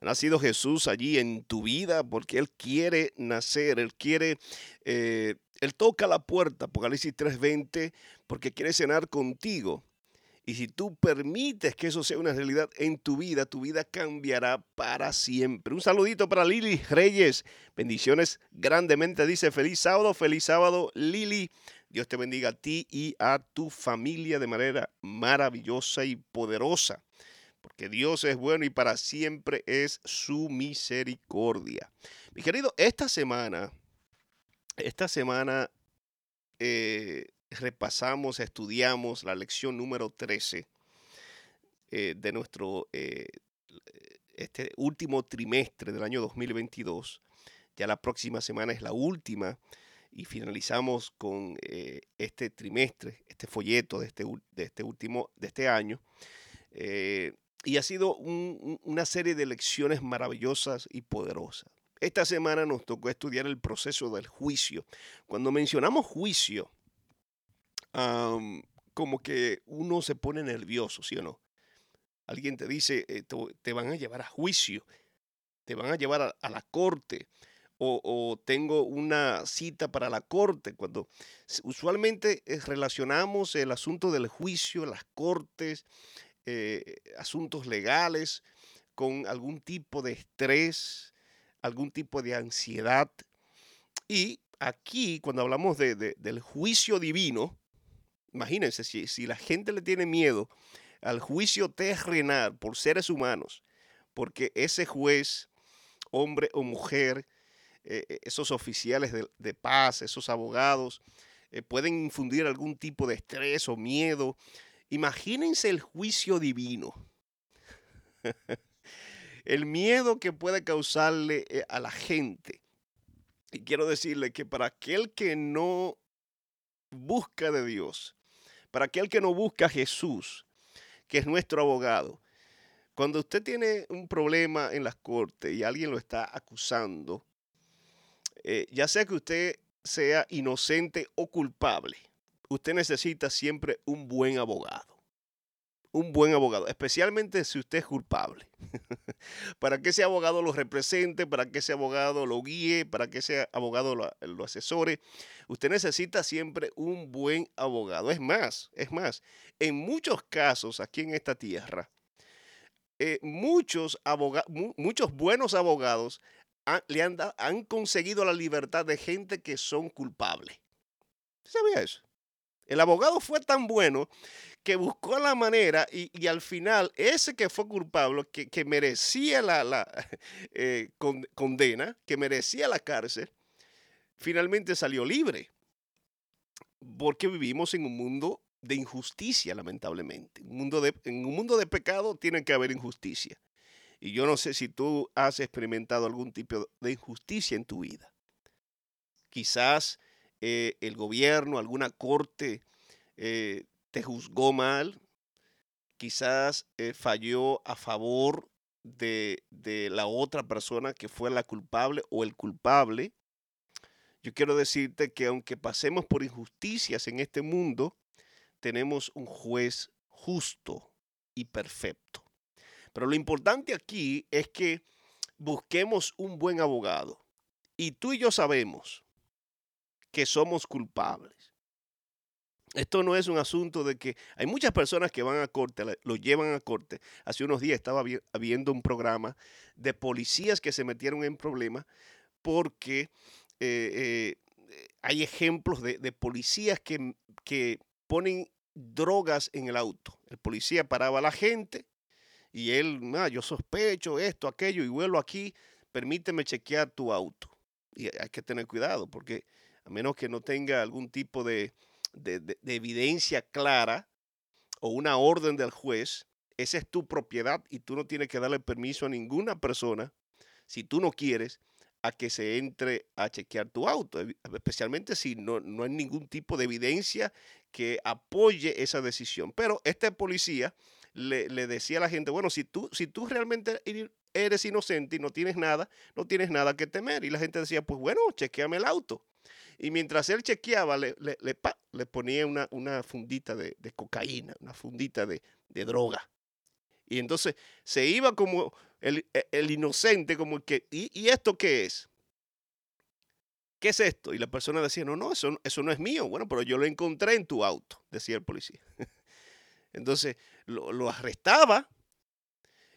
Ha nacido Jesús allí en tu vida porque Él quiere nacer, Él quiere, eh, Él toca la puerta, Apocalipsis 3:20, porque quiere cenar contigo. Y si tú permites que eso sea una realidad en tu vida, tu vida cambiará para siempre. Un saludito para Lili Reyes. Bendiciones grandemente. Dice feliz sábado, feliz sábado, Lili. Dios te bendiga a ti y a tu familia de manera maravillosa y poderosa porque Dios es bueno y para siempre es su misericordia. Mi querido, esta semana, esta semana eh, repasamos, estudiamos la lección número 13 eh, de nuestro eh, este último trimestre del año 2022. Ya la próxima semana es la última y finalizamos con este trimestre, este folleto de este, de este último, de este año y ha sido una serie de lecciones maravillosas y poderosas. Esta semana nos tocó estudiar el proceso del juicio. Cuando mencionamos juicio, como que uno se pone nervioso, ¿sí o no? Alguien te dice, eh, te, van a llevar a juicio, te van a llevar a, la corte, o, tengo una cita para la corte. Cuando usualmente eh, relacionamos el asunto del juicio, las cortes, eh, asuntos legales, con algún tipo de estrés, algún tipo de ansiedad. Y aquí, cuando hablamos de, del juicio divino, imagínense, si, si, la gente le tiene miedo al juicio terrenal por seres humanos, porque ese juez, hombre o mujer, eh, eh, esos oficiales de, paz, esos abogados, pueden infundir algún tipo de estrés o miedo Imagínense el juicio divino. el miedo que puede causarle eh, a la gente. Y quiero decirle que para aquel que no busca de Dios, para aquel que no busca a Jesús, que es nuestro abogado, cuando usted tiene un problema en las cortes y alguien lo está acusando, eh, ya sea que usted sea inocente o culpable, usted necesita siempre un buen abogado. Un buen abogado, especialmente si usted es culpable. para que ese abogado lo represente, para que ese abogado lo guíe, para que ese abogado lo, asesore. Usted necesita siempre un buen abogado. Es más, es más, en muchos casos aquí en esta tierra, eh, muchos, muchos buenos abogados le han, han conseguido la libertad de gente que son culpables. ¿Sabía eso? El abogado fue tan bueno que buscó la manera y, al final ese que fue culpable, que, merecía la, eh, condena, que merecía la cárcel, finalmente salió libre. Porque vivimos en un mundo de injusticia, lamentablemente. En un mundo de pecado tiene que haber injusticia. Y yo no sé si tú has experimentado algún tipo de injusticia en tu vida. Quizás eh, el gobierno, alguna corte eh, te juzgó mal, quizás eh, falló a favor de, de, la otra persona que fue la culpable o el culpable. Yo quiero decirte que aunque pasemos por injusticias en este mundo, tenemos un juez justo y perfecto. Pero lo importante aquí es que busquemos un buen abogado. Y tú y yo sabemos que somos culpables. Esto no es un asunto de que hay muchas personas que van a corte, lo llevan a corte. Hace unos días estaba viendo un programa de policías que se metieron en problemas porque eh, eh, hay ejemplos de, policías que, que, ponen drogas en el auto. El policía paraba a la gente y él, ah, yo sospecho esto, aquello y vuelvo aquí, permíteme chequear tu auto. Y hay que tener cuidado porque a menos que no tenga algún tipo de, evidencia clara o una orden del juez, esa es tu propiedad y tú no tienes que darle permiso a ninguna persona, si tú no quieres, a que se entre a chequear tu auto, especialmente si no, no hay ningún tipo de evidencia que apoye esa decisión. Pero este policía le, le, decía a la gente, bueno, si tú, si tú realmente eres inocente y no tienes nada, no tienes nada que temer. Y la gente decía, pues bueno, chequeame el auto. Y mientras él chequeaba, le, le, ponía una, una fundita de, cocaína, una fundita de, droga. Y entonces se iba como el, e, inocente, como que, ¿y, esto qué es? ¿Qué es esto? Y la persona decía, no, no, eso, eso no es mío. Bueno, pero yo lo encontré en tu auto, decía el policía. Entonces lo, arrestaba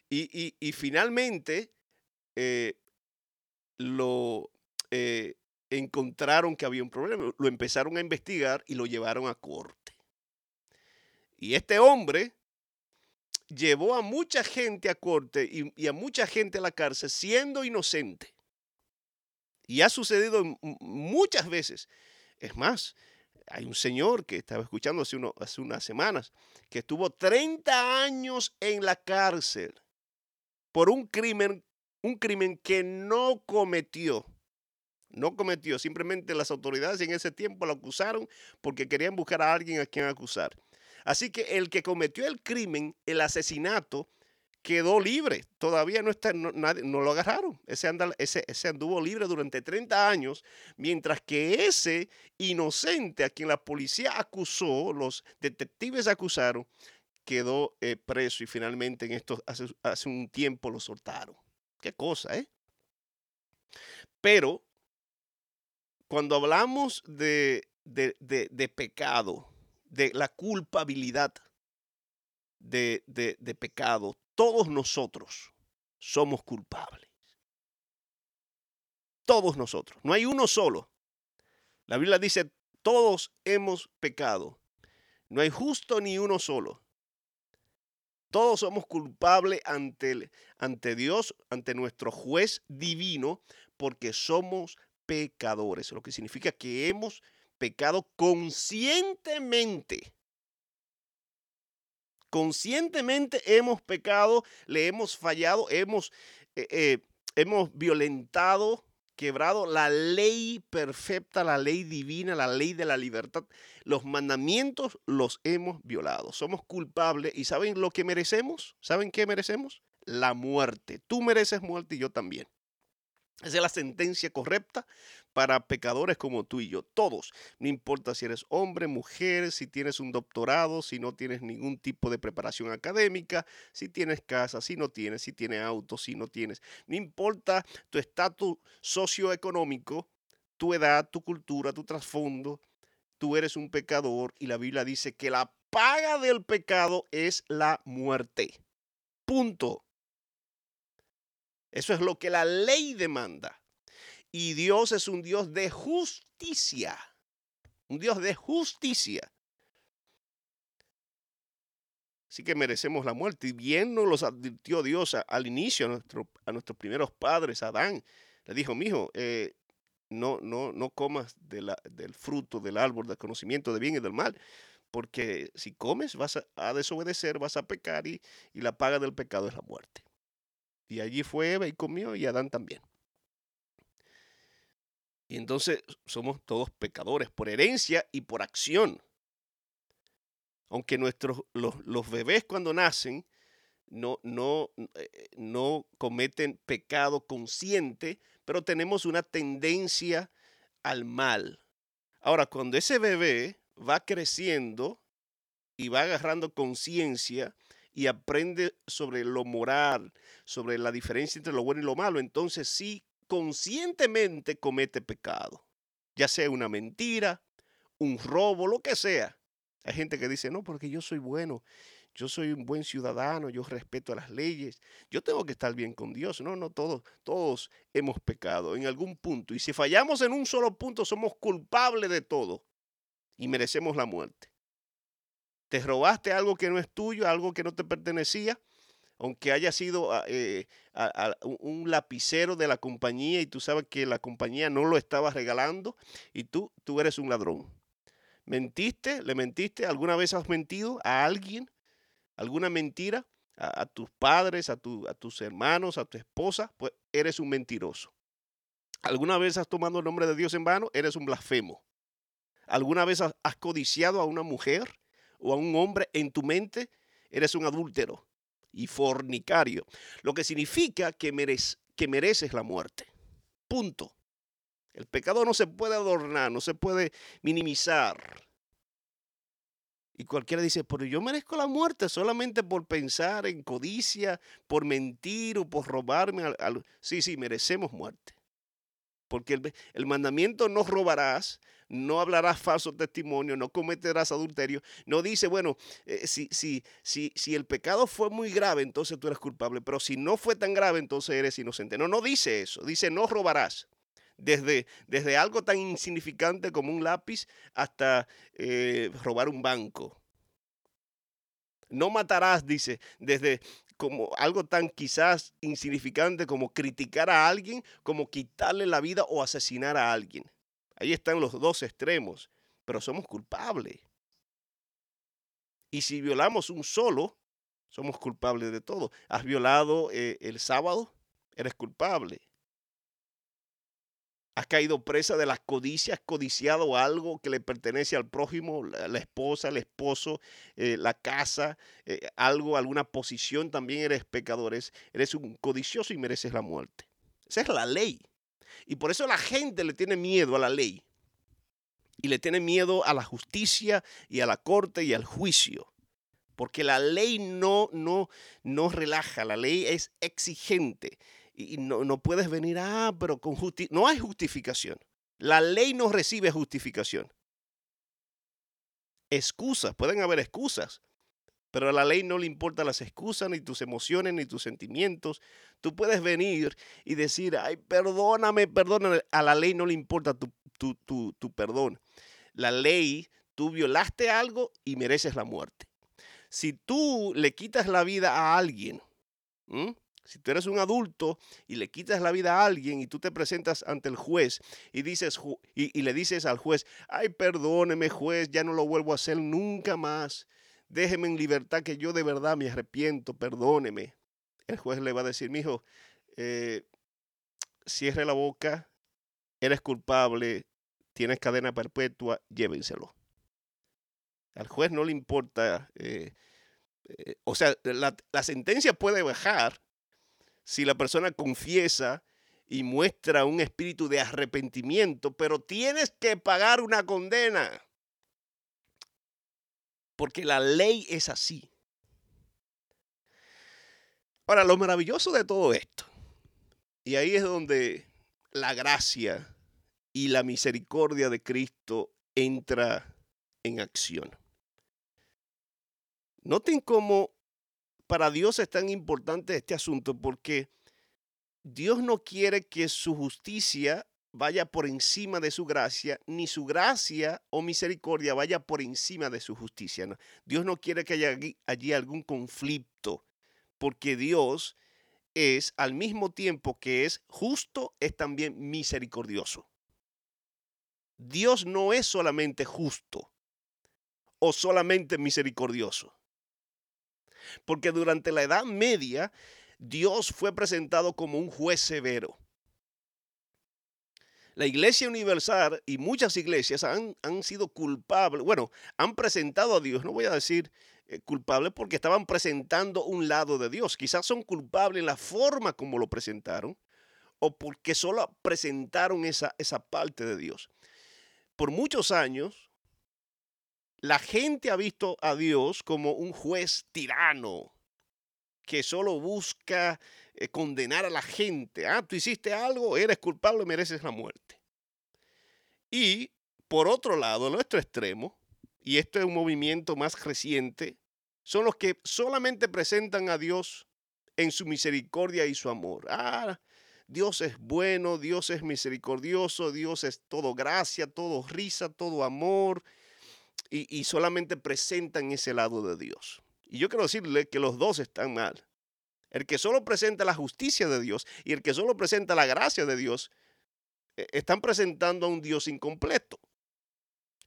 y, finalmente eh, lo eh, encontraron que había un problema. Lo empezaron a investigar y lo llevaron a corte. Y este hombre llevó a mucha gente a corte y, a mucha gente a la cárcel siendo inocente. Y ha sucedido muchas veces. Es más, hay un señor que estaba escuchando hace, hace unas semanas que estuvo 30 años en la cárcel por un crimen, un crimen que no cometió. No cometió, simplemente las autoridades en ese tiempo lo acusaron porque querían buscar a alguien a quien acusar. Así que el que cometió el crimen, el asesinato, quedó libre. Todavía no está, no, no lo agarraron. Ese, ese, ese, anduvo libre durante 30 años, mientras que ese inocente a quien la policía acusó, los detectives acusaron, quedó eh, preso y finalmente en esto hace, hace un tiempo lo soltaron. Qué cosa, ¿eh? Pero cuando hablamos de, de, de pecado, de la culpabilidad de, de, pecado, todos nosotros somos culpables. Todos nosotros. No hay uno solo. La Biblia dice, todos hemos pecado. No hay justo ni uno solo. Todos somos culpables ante, ante Dios, ante nuestro juez divino, porque somos pecadores, lo que significa que hemos pecado conscientemente. Conscientemente hemos pecado, le hemos fallado, hemos, eh, eh, hemos violentado, quebrado la ley perfecta, la ley divina, la ley de la libertad. Los mandamientos los hemos violado. Somos culpables y ¿saben lo que merecemos? ¿Saben qué merecemos? La muerte. Tú mereces muerte y yo también. Esa es la sentencia correcta para pecadores como tú y yo, todos. No importa si eres hombre, mujer, si tienes un doctorado, si no tienes ningún tipo de preparación académica, si tienes casa, si no tienes, si tienes auto, si no tienes. No importa tu estatus socioeconómico, tu edad, tu cultura, tu trasfondo, tú eres un pecador y la Biblia dice que la paga del pecado es la muerte. Punto. Eso es lo que la ley demanda. Y Dios es un Dios de justicia. Un Dios de justicia. Así que merecemos la muerte. Y bien nos los advirtió Dios al inicio, a, nuestro, a, nuestros primeros padres, Adán. Le dijo, mijo, eh, no, no, no comas del fruto del árbol del conocimiento de bien y del mal, porque si comes vas a, desobedecer, vas a pecar y la paga del pecado es la muerte. Y allí fue Eva y comió y Adán también. Y entonces somos todos pecadores por herencia y por acción. Aunque nuestros, los, bebés cuando nacen no, no, eh, no cometen pecado consciente, pero tenemos una tendencia al mal. Ahora, cuando ese bebé va creciendo y va agarrando conciencia y aprende sobre lo moral, sobre la diferencia entre lo bueno y lo malo, entonces sí conscientemente comete pecado, ya sea una mentira, un robo, lo que sea. Hay gente que dice, no, porque yo soy bueno, yo soy un buen ciudadano, yo respeto las leyes, yo tengo que estar bien con Dios. No, no, todos, todos hemos pecado en algún punto. Y si fallamos en un solo punto, somos culpables de todo y merecemos la muerte. Te robaste algo que no es tuyo, algo que no te pertenecía, aunque haya sido ah, eh, un lapicero de la compañía y tú sabes que la compañía no lo estaba regalando y tú, tú eres un ladrón. ¿Mentiste? ¿Le mentiste? ¿Alguna vez has mentido a alguien? ¿Alguna mentira? A, tus padres, a, a tus hermanos, a tu esposa, pues eres un mentiroso. ¿Alguna vez has tomado el nombre de Dios en vano? Eres un blasfemo. ¿Alguna vez has codiciado a una mujer o a un hombre en tu mente? Eres un adúltero y fornicario, lo que significa que, que mereces la muerte. Punto. El pecado no se puede adornar, no se puede minimizar. Y cualquiera dice, pero yo merezco la muerte solamente por pensar en codicia, por mentir o por robarme. Al, Sí, sí, merecemos muerte. Porque el, mandamiento no robarás, no hablarás falso testimonio, no cometerás adulterio. No dice, bueno, eh, si, si, si, si el pecado fue muy grave, entonces tú eres culpable. Pero si no fue tan grave, entonces eres inocente. No, no dice eso. Dice, no robarás desde, desde algo tan insignificante como un lápiz hasta eh, robar un banco. No matarás, dice, desde como algo tan quizás insignificante como criticar a alguien, como quitarle la vida o asesinar a alguien. Ahí están los dos extremos, pero somos culpables. Y si violamos un solo, somos culpables de todo. Has violado eh, el sábado, eres culpable has caído presa de las codicias, codiciado algo que le pertenece al prójimo, la, esposa, el esposo, eh, la casa, eh, algo, alguna posición, también eres pecador, eres un codicioso y mereces la muerte. Esa es la ley. Y por eso la gente le tiene miedo a la ley. Y le tiene miedo a la justicia y a la corte y al juicio. Porque la ley no, no, no relaja, la ley es exigente y no, no puedes venir, ah, pero con justicia. No hay justificación. La ley no recibe justificación. Excusas, pueden haber excusas, pero a la ley no le importan las excusas, ni tus emociones, ni tus sentimientos. Tú puedes venir y decir, ay, perdóname, perdóname. A la ley no le importa tu, tu, tu, tu perdón. La ley, tú violaste algo y mereces la muerte. Si tú le quitas la vida a alguien, si tú eres un adulto y le quitas la vida a alguien y tú te presentas ante el juez y, dices, y, le dices al juez, ay, perdóneme juez, ya no lo vuelvo a hacer nunca más, déjeme en libertad que yo de verdad me arrepiento, perdóneme. El juez le va a decir, mi hijo, eh, cierre la boca, eres culpable, tienes cadena perpetua, llévenselo. Al juez no le importa, eh, eh, o sea, la, la sentencia puede bajar, si la persona confiesa y muestra un espíritu de arrepentimiento, pero tienes que pagar una condena. Porque la ley es así. Ahora, lo maravilloso de todo esto, y ahí es donde la gracia y la misericordia de Cristo entra en acción. Noten cómo para Dios es tan importante este asunto porque Dios no quiere que su justicia vaya por encima de su gracia, ni su gracia o misericordia vaya por encima de su justicia. Dios no quiere que haya allí algún conflicto, porque Dios es al mismo tiempo que es justo, es también misericordioso. Dios no es solamente justo o solamente misericordioso. Porque durante la Edad Media, Dios fue presentado como un juez severo. La Iglesia Universal y muchas iglesias han, sido culpables, bueno, han presentado a Dios, no voy a decir eh, culpables porque estaban presentando un lado de Dios. Quizás son culpables en la forma como lo presentaron o porque solo presentaron esa, esa parte de Dios. Por muchos años, la gente ha visto a Dios como un juez tirano que solo busca eh, condenar a la gente. Ah, tú hiciste algo, eres culpable, mereces la muerte. Y por otro lado, nuestro extremo, y esto es un movimiento más reciente, son los que solamente presentan a Dios en su misericordia y su amor. Ah, Dios es bueno, Dios es misericordioso, Dios es todo gracia, todo risa, todo amor y, solamente presentan ese lado de Dios. Y yo quiero decirle que los dos están mal. El que solo presenta la justicia de Dios y el que solo presenta la gracia de Dios, eh, están presentando a un Dios incompleto.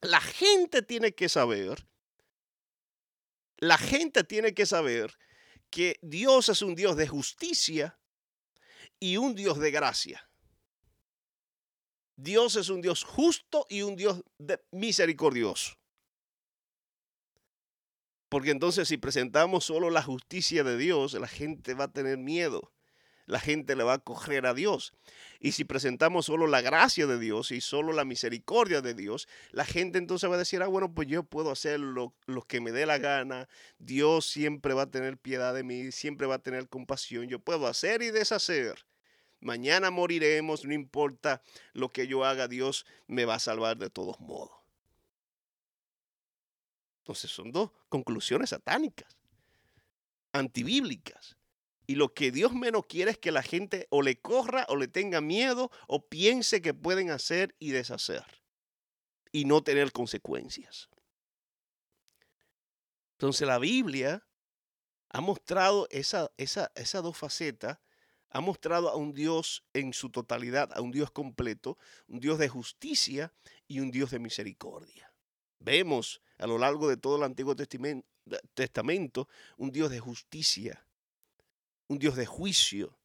La gente tiene que saber, la gente tiene que saber que Dios es un Dios de justicia y un Dios de gracia. Dios es un Dios justo y un Dios misericordioso. Porque entonces si presentamos solo la justicia de Dios, la gente va a tener miedo. la gente le va a correr a Dios. Y si presentamos solo la gracia de Dios y solo la misericordia de Dios, la gente entonces va a decir, ah, bueno, pues yo puedo hacer lo, lo, que me dé la gana, Dios siempre va a tener piedad de mí, siempre va a tener compasión, yo puedo hacer y deshacer. Mañana moriremos, no importa lo que yo haga, Dios me va a salvar de todos modos. Entonces son dos conclusiones satánicas, antibíblicas. Y lo que Dios menos quiere es que la gente o le corra o le tenga miedo o piense que pueden hacer y deshacer y no tener consecuencias. Entonces la Biblia ha mostrado esa, esa, esas dos facetas, ha mostrado a un Dios en su totalidad, a un Dios completo, un Dios de justicia y un Dios de misericordia. Vemos a lo largo de todo el Antiguo Testamento un Dios de justicia, un Dios de juicio.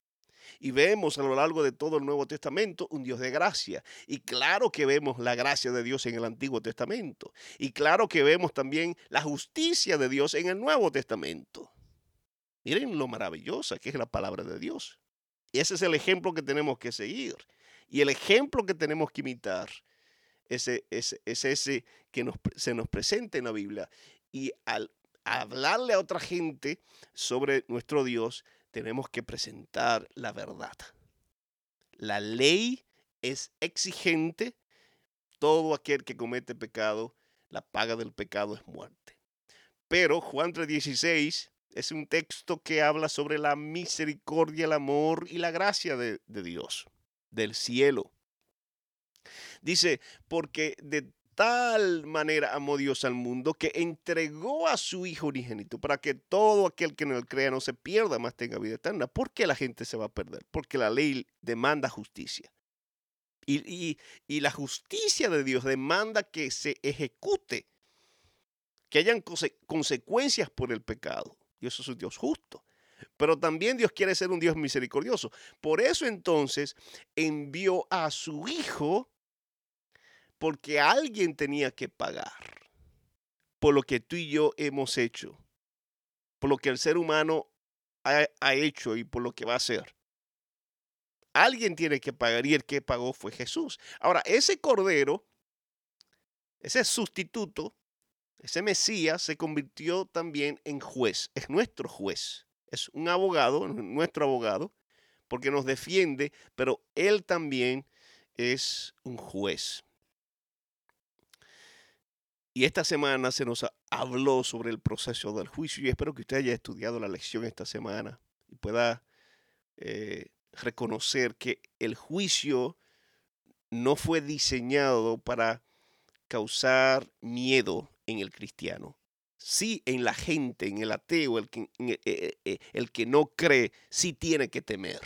Y vemos a lo largo de todo el Nuevo Testamento un Dios de gracia. Y claro que vemos la gracia de Dios en el Antiguo Testamento. Y claro que vemos también la justicia de Dios en el Nuevo Testamento. Miren lo maravillosa que es la palabra de Dios. Y ese es el ejemplo que tenemos que seguir. Y el ejemplo que tenemos que imitar es, ese que se nos presenta en la Biblia. Y al hablarle a otra gente sobre nuestro Dios, tenemos que presentar la verdad. La ley es exigente. Todo aquel que comete pecado, la paga del pecado es muerte. Pero Juan 3:16 es un texto que habla sobre la misericordia, el amor y la gracia de, de Dios, del cielo. Dice, porque de tal manera amó Dios al mundo que entregó a su Hijo unigénito para que todo aquel que en él crea no se pierda, más tenga vida eterna. ¿Por qué la gente se va a perder? Porque la ley demanda justicia. Y, y la justicia de Dios demanda que se ejecute, que hayan consecuencias por el pecado. Dios es un Dios justo. Pero también Dios quiere ser un Dios misericordioso. Por eso entonces envió a su Hijo porque alguien tenía que pagar por lo que tú y yo hemos hecho, por lo que el ser humano ha, hecho y por lo que va a hacer. Alguien tiene que pagar y el que pagó fue Jesús. Ahora, ese cordero, ese sustituto, ese Mesías se convirtió también en juez, es nuestro juez, es un abogado, nuestro abogado, porque nos defiende, pero él también es un juez. Y esta semana se nos habló sobre el proceso del juicio y espero que usted haya estudiado la lección esta semana y pueda eh, reconocer que el juicio no fue diseñado para causar miedo en el cristiano. Sí, en la gente, en el ateo, el que, eh, eh, el que no cree, sí tiene que temer,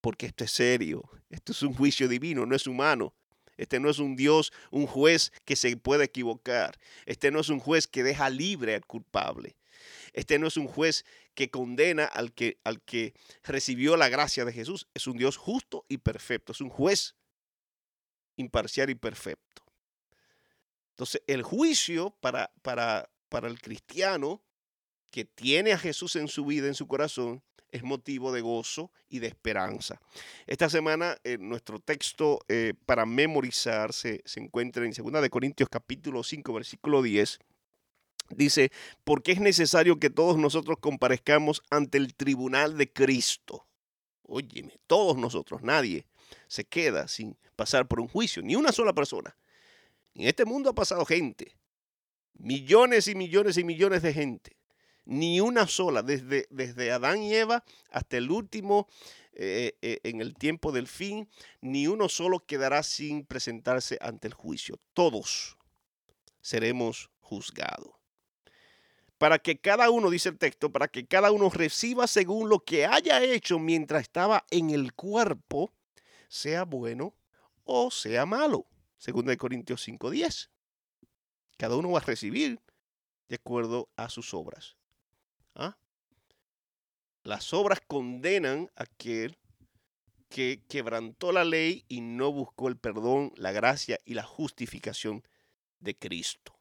porque esto es serio, esto es un juicio divino, no es humano. Este no es un Dios, un juez que se puede equivocar. Este no es un juez que deja libre al culpable. Este no es un juez que condena al que, al que recibió la gracia de Jesús. Es un Dios justo y perfecto. Es un juez imparcial y perfecto. Entonces, el juicio para, para, para el cristiano que tiene a Jesús en su vida, en su corazón, es motivo de gozo y de esperanza. Esta semana eh, nuestro texto eh, para memorizar se, encuentra en 2 de Corintios capítulo 5 versículo 10. Dice, porque es necesario que todos nosotros comparezcamos ante el tribunal de Cristo. Óyeme, todos nosotros, nadie se queda sin pasar por un juicio, ni una sola persona. En este mundo ha pasado gente, millones y millones y millones de gente ni una sola, desde, desde Adán y Eva hasta el último eh, eh, en el tiempo del fin, ni uno solo quedará sin presentarse ante el juicio. Todos seremos juzgados. Para que cada uno, dice el texto, para que cada uno reciba según lo que haya hecho mientras estaba en el cuerpo, sea bueno o sea malo. Según de Corintios 5:10. Cada uno va a recibir de acuerdo a sus obras. ¿Ah? Las obras condenan a aquel que quebrantó la ley y no buscó el perdón, la gracia y la justificación de Cristo.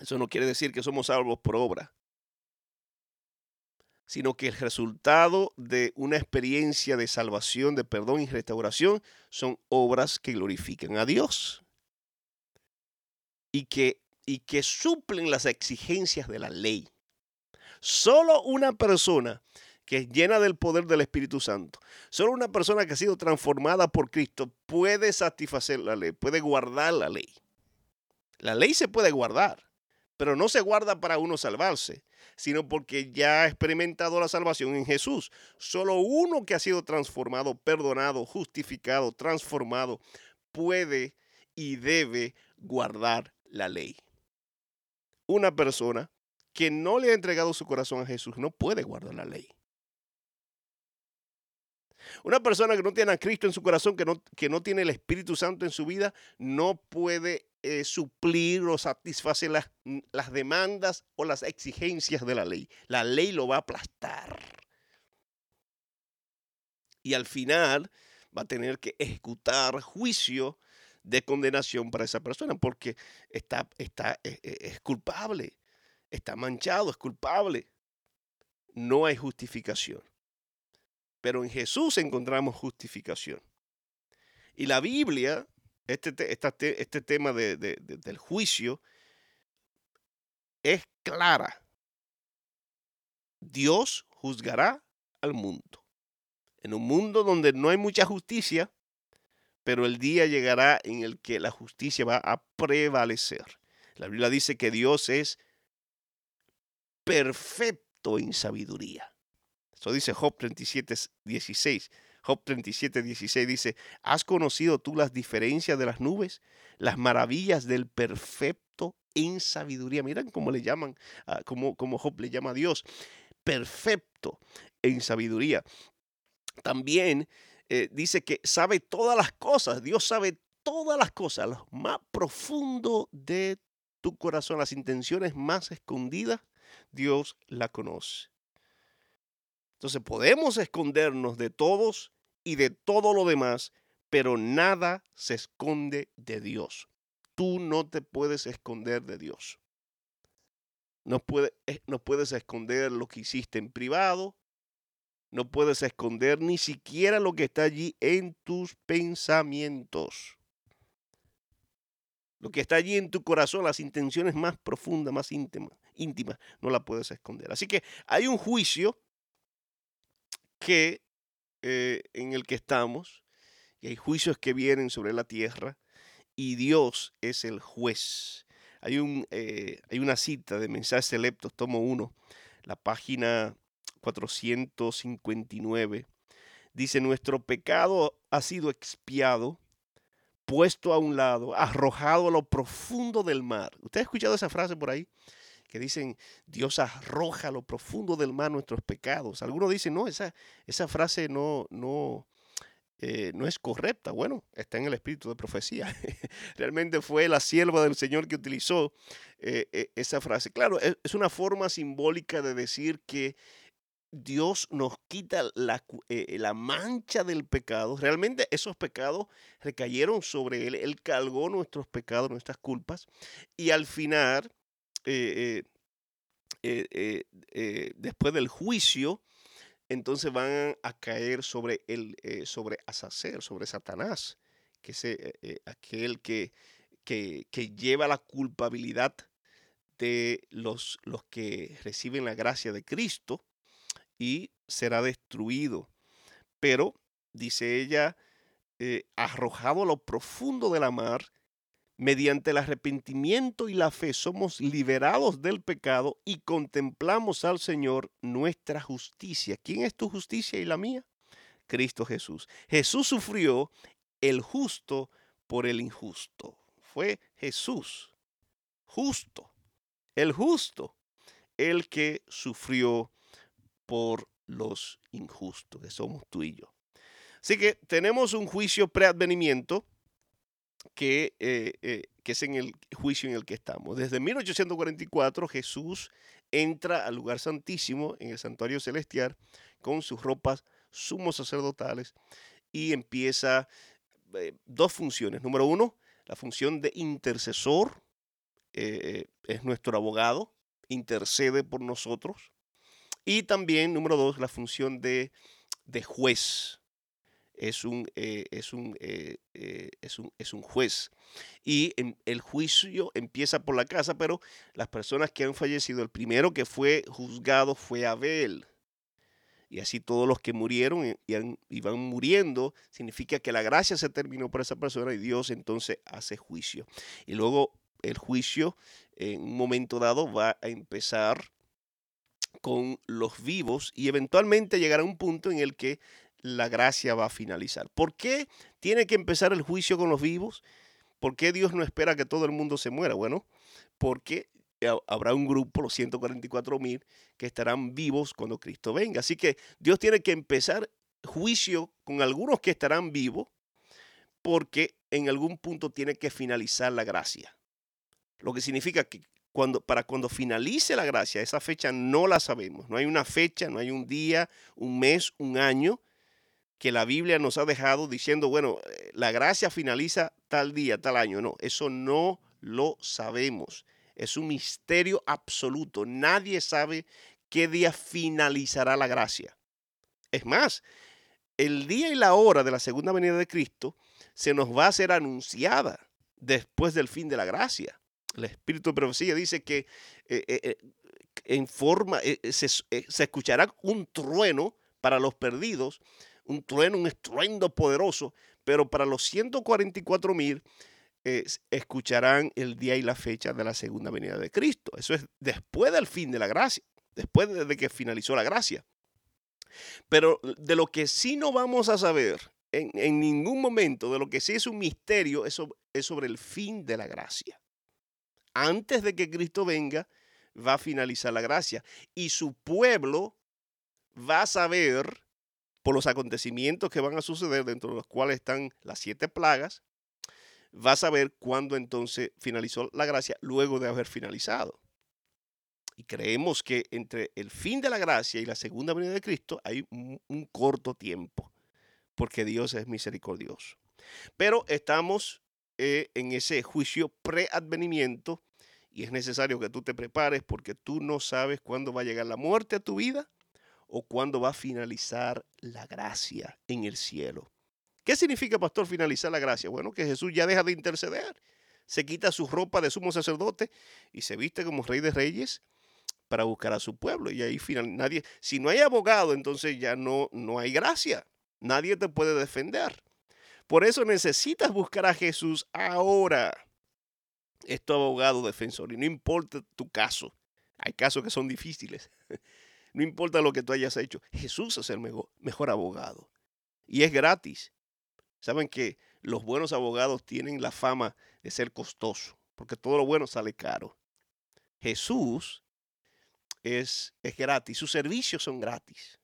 Eso no quiere decir que somos salvos por obra. sino que el resultado de una experiencia de salvación, de perdón y restauración son obras que glorifican a Dios y que, y que suplen las exigencias de la ley. Solo una persona que es llena del poder del Espíritu Santo, solo una persona que ha sido transformada por Cristo puede satisfacer la ley, puede guardar la ley. La ley se puede guardar, pero no se guarda para uno salvarse, sino porque ya ha experimentado la salvación en Jesús. Solo uno que ha sido transformado, perdonado, justificado, transformado, puede y debe guardar la ley. Una persona que no le ha entregado su corazón a Jesús no puede guardar la ley. Una persona que no tiene a Cristo en su corazón, que no, que no tiene el Espíritu Santo en su vida, no puede eh, suplir o satisfacer las, mm, las demandas o las exigencias de la ley. La ley lo va a aplastar. Y al final va a tener que ejecutar juicio de condenación para esa persona porque está, está, eh, eh, es culpable, está manchado, es culpable. No hay justificación. Pero en Jesús encontramos justificación. Y la Biblia, este, este tema del juicio, es clara. Dios juzgará al mundo. En un mundo donde no hay mucha justicia, pero el día llegará en el que la justicia va a prevalecer. La Biblia dice que Dios es perfecto en sabiduría. Eso dice Job 37, 16. Job 37, 16 dice, ¿has conocido tú las diferencias de las nubes? Las maravillas del perfecto en sabiduría. Miren cómo le llaman, como, como Job le llama a Dios. Perfecto en sabiduría. También eh, dice que sabe todas las cosas. Dios sabe todas las cosas, lo más profundo de tu corazón, las intenciones más escondidas, Dios la conoce. Entonces podemos escondernos de todos y de todo lo demás, pero nada se esconde de Dios. Tú no te puedes esconder de Dios. No, eh, no puedes esconder lo que hiciste en privado. No puedes esconder ni siquiera lo que está allí en tus pensamientos. Lo que está allí en tu corazón, las intenciones más profundas, más íntimas, íntimas, no la puedes esconder. Así que hay un juicio que eh, en el que estamos, y hay juicios que vienen sobre la tierra, y Dios es el juez. Hay, un, eh, hay una cita de Mensajes Electos, tomo 1, la página 459. Dice, nuestro pecado ha sido expiado, puesto a un lado, arrojado a lo profundo del mar. ¿Usted ha escuchado esa frase por ahí? Que dicen, Dios arroja a lo profundo del mar nuestros pecados. Algunos dicen, no, esa, esa frase no, no, eh, no es correcta. Bueno, está en el espíritu de profecía. Realmente fue la sierva del Señor que utilizó eh, eh, esa frase. Claro, es, una forma simbólica de decir que Dios nos quita la, la, mancha del pecado. Realmente esos pecados recayeron sobre Él. Él cargó nuestros pecados, nuestras culpas. Y al final eh, eh, eh, después del juicio, entonces van a caer sobre el sobre Asacer, sobre Satanás, que es aquel que, que, que, lleva la culpabilidad de los, los que reciben la gracia de Cristo y será destruido. Pero, dice ella, arrojado a lo profundo de la mar, Mediante el arrepentimiento y la fe somos liberados del pecado y contemplamos al Señor nuestra justicia. ¿Quién es tu justicia y la mía? Cristo Jesús. Jesús sufrió el justo por el injusto. Fue Jesús, justo, el justo, el que sufrió por los injustos, que somos tú y yo. Así que tenemos un juicio preadvenimiento que, eh, eh, que es en el juicio en el que estamos. Desde 1844 Jesús entra al lugar santísimo en el santuario celestial con sus ropas sumos sacerdotales y empieza eh, dos funciones. Número uno, la función de intercesor, es nuestro abogado, intercede por nosotros. Y también, número dos, la función de, de juez. Es un, eh, es, un, eh, eh, es, un, es un juez. Y el juicio empieza por la casa, pero las personas que han fallecido, el primero que fue juzgado fue Abel. Y así todos los que murieron y, van muriendo, significa que la gracia se terminó por esa persona y Dios entonces hace juicio. Y luego el juicio en un momento dado va a empezar con los vivos y eventualmente llegará un punto en el que la gracia va a finalizar. ¿Por qué tiene que empezar el juicio con los vivos? ¿Por qué Dios no espera que todo el mundo se muera? Bueno, porque habrá un grupo, los 144 mil, que estarán vivos cuando Cristo venga. Así que Dios tiene que empezar juicio con algunos que estarán vivos, porque en algún punto tiene que finalizar la gracia. Lo que significa que cuando, para cuando finalice la gracia, esa fecha no la sabemos. No hay una fecha, no hay un día, un mes, un año que la Biblia nos ha dejado diciendo, bueno, eh, la gracia finaliza tal día, tal año. No, eso no lo sabemos. Es un misterio absoluto. Nadie sabe qué día finalizará la gracia. Es más, el día y la hora de la segunda venida de Cristo se nos va a ser anunciada después del fin de la gracia. El espíritu de profecía dice que eh, eh, en forma, se, se escuchará un trueno para los perdidos un trueno, un estruendo poderoso, pero para los 144 mil escucharán el día y la fecha de la segunda venida de Cristo. Eso es después del fin de la gracia, después de que finalizó la gracia. Pero de lo que sí no vamos a saber en, ningún momento, de lo que sí es un misterio, eso es sobre el fin de la gracia. Antes de que Cristo venga, va a finalizar la gracia. Y su pueblo va a saber por los acontecimientos que van a suceder, dentro de los cuales están las siete plagas, vas a ver cuándo entonces finalizó la gracia luego de haber finalizado. Y creemos que entre el fin de la gracia y la segunda venida de Cristo hay un, corto tiempo, porque Dios es misericordioso. Pero estamos eh, en ese juicio preadvenimiento y es necesario que tú te prepares porque tú no sabes cuándo va a llegar la muerte a tu vida o cuándo va a finalizar la gracia en el cielo. ¿Qué significa, pastor, finalizar la gracia? Bueno, que Jesús ya deja de interceder, se quita su ropa de sumo sacerdote y se viste como rey de reyes para buscar a su pueblo. Y ahí final, nadie, si no hay abogado, entonces ya no, no hay gracia. Nadie te puede defender. Por eso necesitas buscar a Jesús ahora. Es tu abogado defensor y no importa tu caso. Hay casos que son difíciles. No importa lo que tú hayas hecho, Jesús es el mejor, abogado. Y es gratis. Saben que los buenos abogados tienen la fama de ser costosos, porque todo lo bueno sale caro. Jesús es, es gratis, sus servicios son gratis.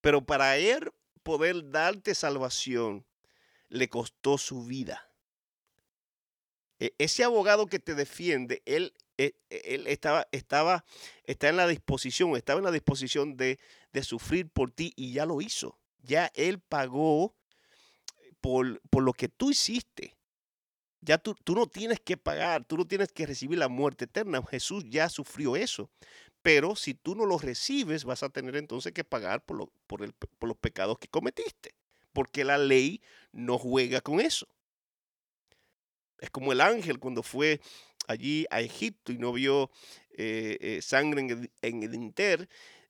Pero para él poder darte salvación, le costó su vida. E, ese abogado que te defiende, él él estaba, estaba, está en la disposición, estaba en la disposición de, sufrir por ti y ya lo hizo. Ya él pagó por, por lo que tú hiciste. Ya tú, tú, no tienes que pagar, tú no tienes que recibir la muerte eterna. Jesús ya sufrió eso. Pero si tú no lo recibes, vas a tener entonces que pagar por, lo, por, el, por los pecados que cometiste. Porque la ley no juega con eso. Es como el ángel cuando fue allí a Egipto y no vio eh, eh, sangre en el, en dinter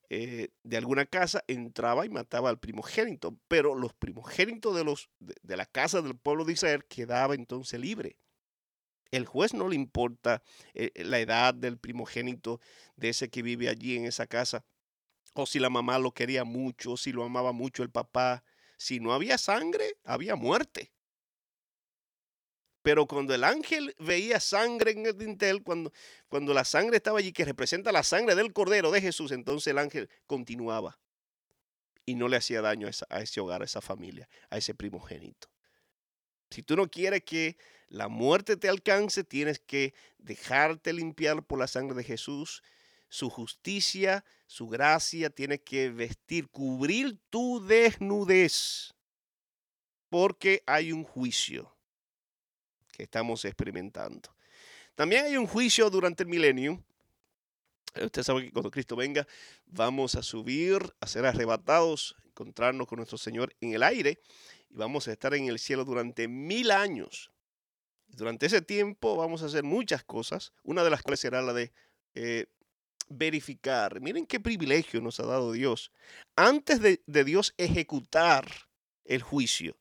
eh, de alguna casa, entraba y mataba al primogénito. Pero los primogénitos de, los, de, la casa del pueblo de Israel quedaba entonces libre. El juez no le importa la edad del primogénito de ese que vive allí en esa casa, o si la mamá lo quería mucho, o si lo amaba mucho el papá. Si no había sangre, había muerte. Pero cuando el ángel veía sangre en el dintel, cuando, cuando la sangre estaba allí, que representa la sangre del Cordero de Jesús, entonces el ángel continuaba y no le hacía daño a, a ese hogar, a esa familia, a ese primogénito. Si tú no quieres que la muerte te alcance, tienes que dejarte limpiar por la sangre de Jesús. Su justicia, su gracia, tiene que vestir, cubrir tu desnudez, porque hay un juicio estamos experimentando. También hay un juicio durante el milenio Usted sabe que cuando Cristo venga, vamos a subir, a ser arrebatados, encontrarnos con nuestro Señor en el aire y vamos a estar en el cielo durante mil años. Durante ese tiempo vamos a hacer muchas cosas, una de las cuales será la de eh, verificar. Miren qué privilegio nos ha dado Dios. Antes de, Dios ejecutar el juicio,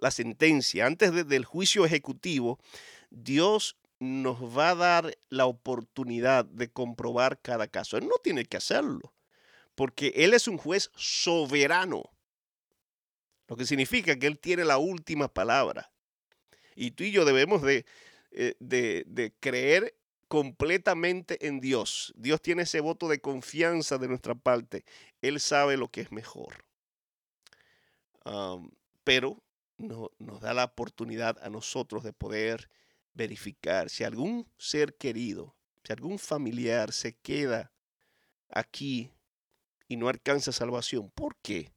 la sentencia, antes del juicio ejecutivo, Dios nos va a dar la oportunidad de comprobar cada caso. Él no tiene que hacerlo, porque Él es un juez soberano, lo que significa que Él tiene la última palabra. Y tú y yo debemos de, eh, de, de creer completamente en Dios. Dios tiene ese voto de confianza de nuestra parte. Él sabe lo que es mejor. pero no, nos da la oportunidad a nosotros de poder verificar si algún ser querido, si algún familiar se queda aquí y no alcanza salvación. ¿Por qué?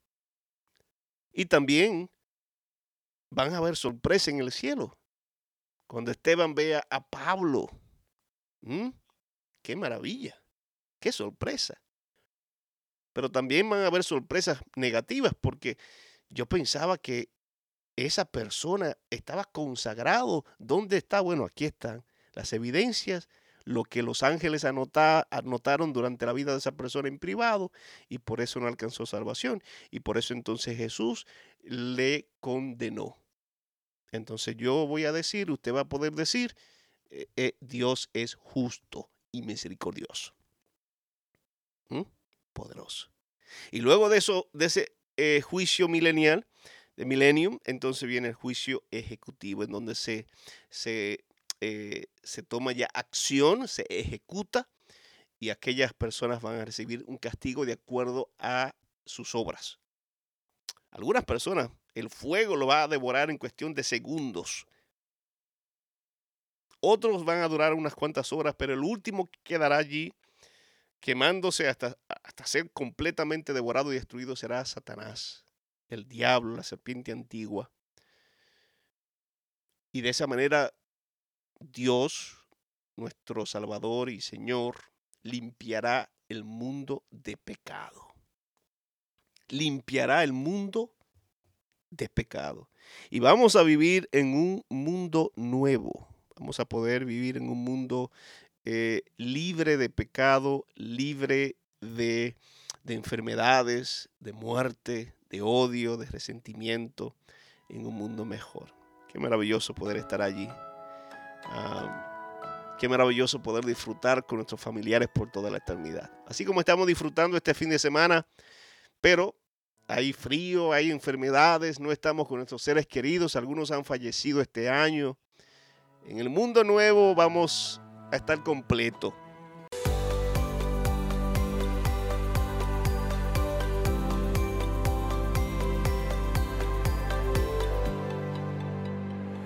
Y también van a haber sorpresa en el cielo. Cuando Esteban vea a Pablo. ¡Qué maravilla! ¡Qué sorpresa! Pero también van a haber sorpresas negativas porque yo pensaba que esa persona estaba consagrado. ¿Dónde está? Bueno, aquí están las evidencias, lo que los ángeles anotaron durante la vida de esa persona en privado y por eso no alcanzó salvación. Y por eso entonces Jesús le condenó. Entonces yo voy a decir, usted va a poder decir, eh, eh, Dios es justo y misericordioso. ¿Mm? Poderoso. Y luego de eso, de ese eh, juicio milenial, de Millennium, entonces viene el juicio ejecutivo, en donde se, se, eh, se toma ya acción, se ejecuta y aquellas personas van a recibir un castigo de acuerdo a sus obras. Algunas personas, el fuego lo va a devorar en cuestión de segundos. Otros van a durar unas cuantas horas, pero el último que quedará allí quemándose hasta, hasta ser completamente devorado y destruido será Satanás el diablo, la serpiente antigua. Y de esa manera Dios, nuestro Salvador y Señor, limpiará el mundo de pecado. Limpiará el mundo de pecado. Y vamos a vivir en un mundo nuevo. Vamos a poder vivir en un mundo eh, libre de pecado, libre de, de enfermedades, de muerte, de odio, de resentimiento, en un mundo mejor. Qué maravilloso poder estar allí. qué maravilloso poder disfrutar con nuestros familiares por toda la eternidad. Así como estamos disfrutando este fin de semana, pero hay frío, hay enfermedades, no estamos con nuestros seres queridos, algunos han fallecido este año. En el mundo nuevo vamos a estar completo